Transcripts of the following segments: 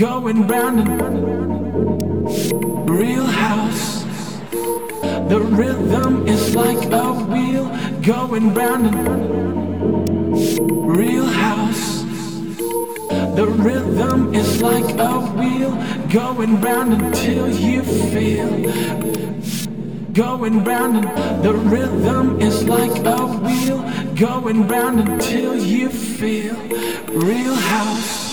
going round and round. Real house. The rhythm is like a wheel going round and round. Real house. The rhythm is like a wheel going round until you feel going round and the rhythm is like a wheel going round until you feel real house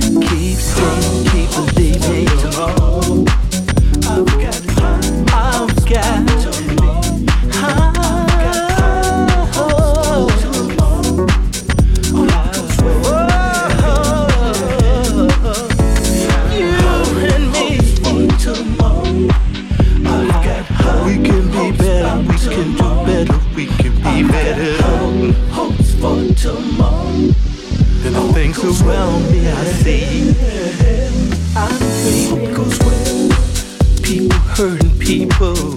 keeps flowing. see. Hope goes well. People hurting people.